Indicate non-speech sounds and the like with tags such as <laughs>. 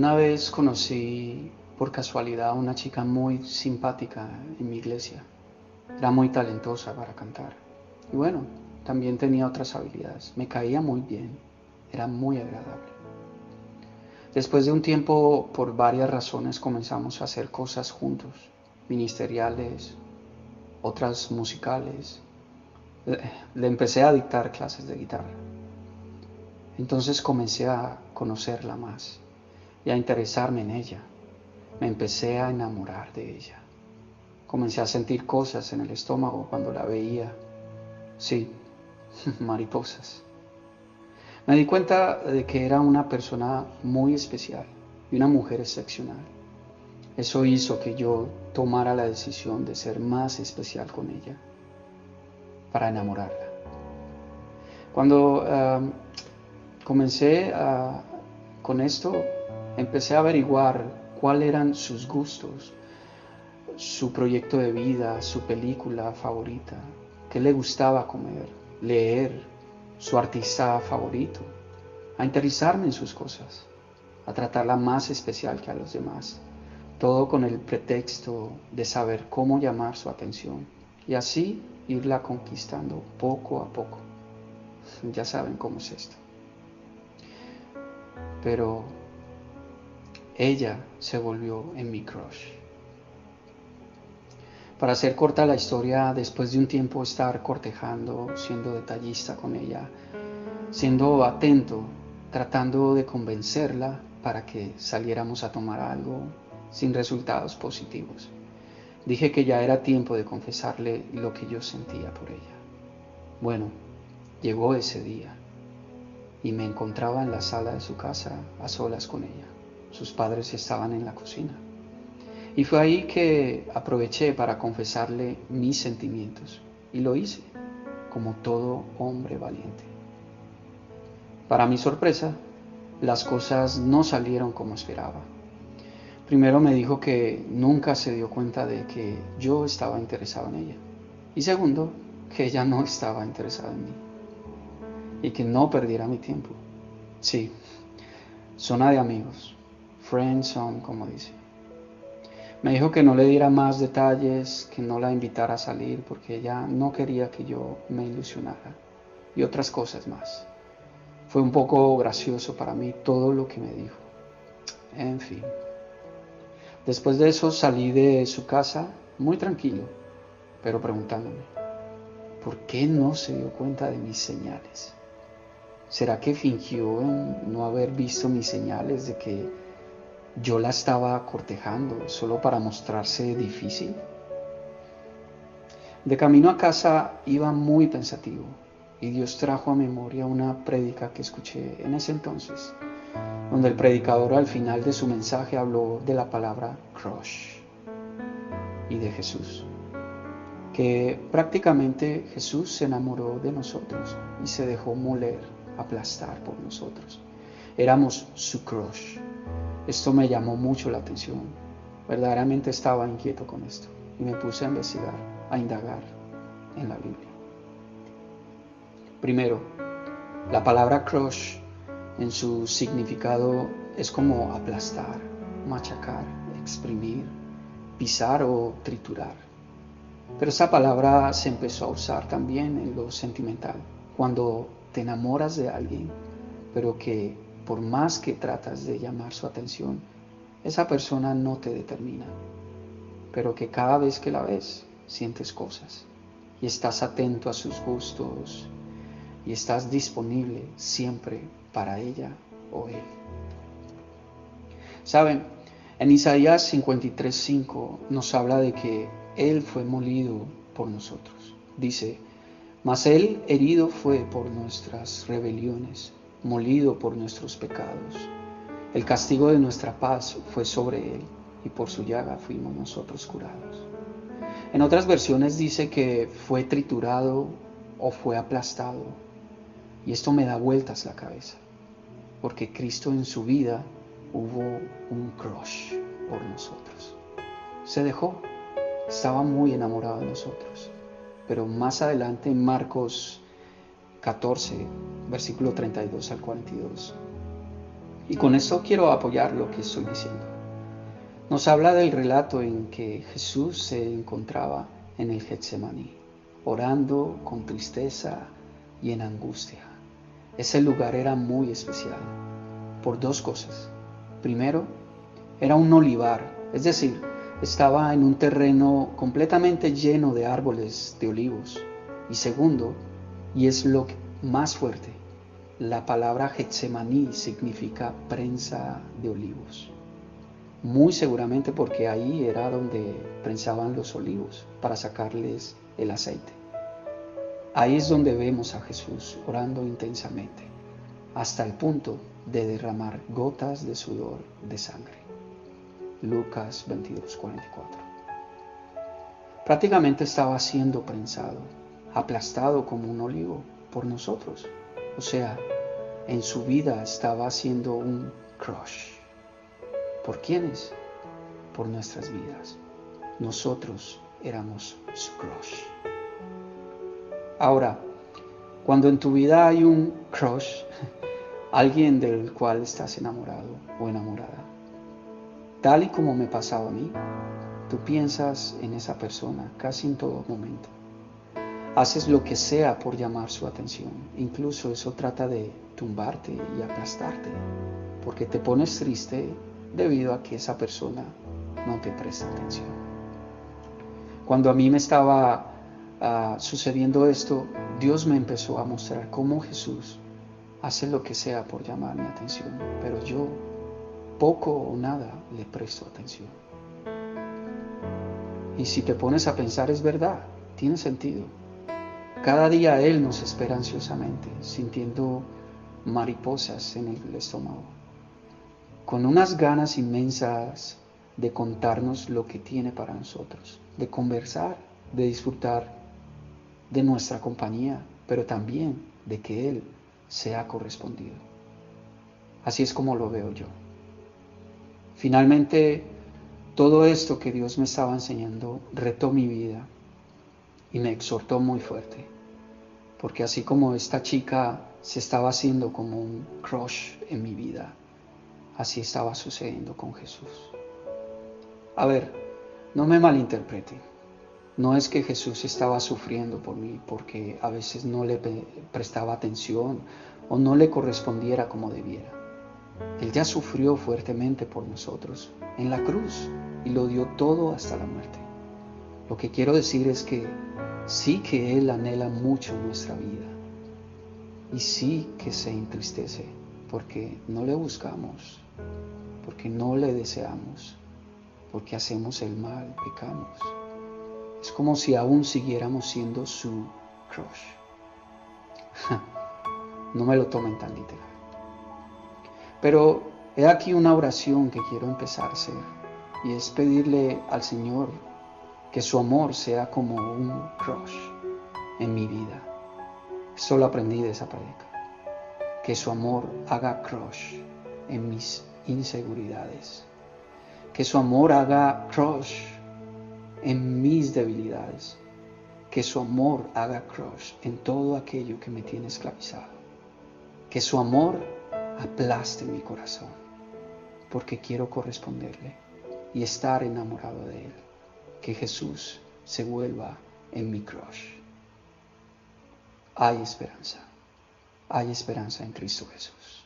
Una vez conocí por casualidad a una chica muy simpática en mi iglesia. Era muy talentosa para cantar. Y bueno, también tenía otras habilidades. Me caía muy bien. Era muy agradable. Después de un tiempo, por varias razones, comenzamos a hacer cosas juntos. Ministeriales, otras musicales. Le empecé a dictar clases de guitarra. Entonces comencé a conocerla más y a interesarme en ella. Me empecé a enamorar de ella. Comencé a sentir cosas en el estómago cuando la veía. Sí, <laughs> mariposas. Me di cuenta de que era una persona muy especial y una mujer excepcional. Eso hizo que yo tomara la decisión de ser más especial con ella, para enamorarla. Cuando comencé con esto, empecé a averiguar cuáles eran sus gustos, su proyecto de vida, su película favorita, qué le gustaba comer, leer, su artista favorito, a interesarme en sus cosas, a tratarla más especial que a los demás, todo con el pretexto de saber cómo llamar su atención y así irla conquistando poco a poco. Ya saben cómo es esto. Pero ella se volvió en mi crush. Para hacer corta la historia, después de un tiempo estar cortejando, siendo detallista con ella, siendo atento, tratando de convencerla para que saliéramos a tomar algo sin resultados positivos, dije que ya era tiempo de confesarle lo que yo sentía por ella. Bueno, llegó ese día y me encontraba en la sala de su casa a solas con ella. Sus padres estaban en la cocina. Y fue ahí que aproveché para confesarle mis sentimientos. Y lo hice, como todo hombre valiente. Para mi sorpresa, las cosas no salieron como esperaba. Primero me dijo que nunca se dio cuenta de que yo estaba interesado en ella. Y segundo, que ella no estaba interesada en mí. Y que no perdiera mi tiempo. Sí, zona de amigos. Friends on, como dice. Me dijo que no le diera más detalles, que no la invitara a salir porque ella no quería que yo me ilusionara y otras cosas más. Fue un poco gracioso para mí todo lo que me dijo. En fin. Después de eso salí de su casa muy tranquilo, pero preguntándome, ¿por qué no se dio cuenta de mis señales? ¿Será que fingió en no haber visto mis señales de que yo la estaba cortejando solo para mostrarse difícil. De camino a casa iba muy pensativo y Dios trajo a memoria una prédica que escuché en ese entonces, donde el predicador al final de su mensaje habló de la palabra crush y de Jesús, que prácticamente Jesús se enamoró de nosotros y se dejó moler, aplastar por nosotros. Éramos su crush. Esto me llamó mucho la atención. Verdaderamente estaba inquieto con esto y me puse a investigar, a indagar en la Biblia. Primero, la palabra crush en su significado es como aplastar, machacar, exprimir, pisar o triturar. Pero esa palabra se empezó a usar también en lo sentimental, cuando te enamoras de alguien, pero que por más que tratas de llamar su atención, esa persona no te determina, pero que cada vez que la ves sientes cosas y estás atento a sus gustos y estás disponible siempre para ella o él. Saben, en Isaías 53:5 nos habla de que Él fue molido por nosotros. Dice, mas Él herido fue por nuestras rebeliones molido por nuestros pecados. El castigo de nuestra paz fue sobre él y por su llaga fuimos nosotros curados. En otras versiones dice que fue triturado o fue aplastado. Y esto me da vueltas la cabeza, porque Cristo en su vida hubo un crush por nosotros. Se dejó, estaba muy enamorado de nosotros. Pero más adelante en Marcos 14, versículo 32 al 42. Y con esto quiero apoyar lo que estoy diciendo. Nos habla del relato en que Jesús se encontraba en el Getsemaní, orando con tristeza y en angustia. Ese lugar era muy especial por dos cosas. Primero, era un olivar, es decir, estaba en un terreno completamente lleno de árboles de olivos. Y segundo, y es lo más fuerte, la palabra Getsemaní significa prensa de olivos. Muy seguramente porque ahí era donde prensaban los olivos para sacarles el aceite. Ahí es donde vemos a Jesús orando intensamente, hasta el punto de derramar gotas de sudor de sangre. Lucas 22, 44. Prácticamente estaba siendo prensado, aplastado como un olivo por nosotros. O sea, en su vida estaba haciendo un crush. ¿Por quiénes? Por nuestras vidas. Nosotros éramos su crush. Ahora, cuando en tu vida hay un crush, <laughs> alguien del cual estás enamorado o enamorada, tal y como me pasaba a mí, tú piensas en esa persona casi en todo momento. Haces lo que sea por llamar su atención. Incluso eso trata de tumbarte y aplastarte, porque te pones triste debido a que esa persona no te presta atención. Cuando a mí me estaba uh, sucediendo esto, Dios me empezó a mostrar cómo Jesús hace lo que sea por llamar mi atención, pero yo poco o nada le presto atención. Y si te pones a pensar es verdad, tiene sentido. Cada día Él nos espera ansiosamente, sintiendo mariposas en el estómago, con unas ganas inmensas de contarnos lo que tiene para nosotros, de conversar, de disfrutar de nuestra compañía, pero también de que Él sea correspondido. Así es como lo veo yo. Finalmente, todo esto que Dios me estaba enseñando retó mi vida y me exhortó muy fuerte, porque así como esta chica se estaba haciendo como un crush en mi vida, así estaba sucediendo con Jesús. A ver, no me malinterpreten. No es que Jesús estaba sufriendo por mí porque a veces no le prestaba atención o no le correspondiera como debiera. Él ya sufrió fuertemente por nosotros en la cruz y lo dio todo hasta la muerte. Lo que quiero decir es que sí que Él anhela mucho nuestra vida y sí que se entristece porque no le buscamos, porque no le deseamos, porque hacemos el mal, pecamos. Es como si aún siguiéramos siendo su crush. <laughs> no me lo tomen tan literal. Pero he aquí una oración que quiero empezar a hacer y es pedirle al Señor que su amor sea como un crush en mi vida. Solo aprendí de esa predica. Que su amor haga crush en mis inseguridades. Que su amor haga crush en mis debilidades. Que su amor haga crush en todo aquello que me tiene esclavizado. Que su amor aplaste mi corazón, porque quiero corresponderle y estar enamorado de Él. Que Jesús se vuelva en mi crush. Hay esperanza, hay esperanza en Cristo Jesús.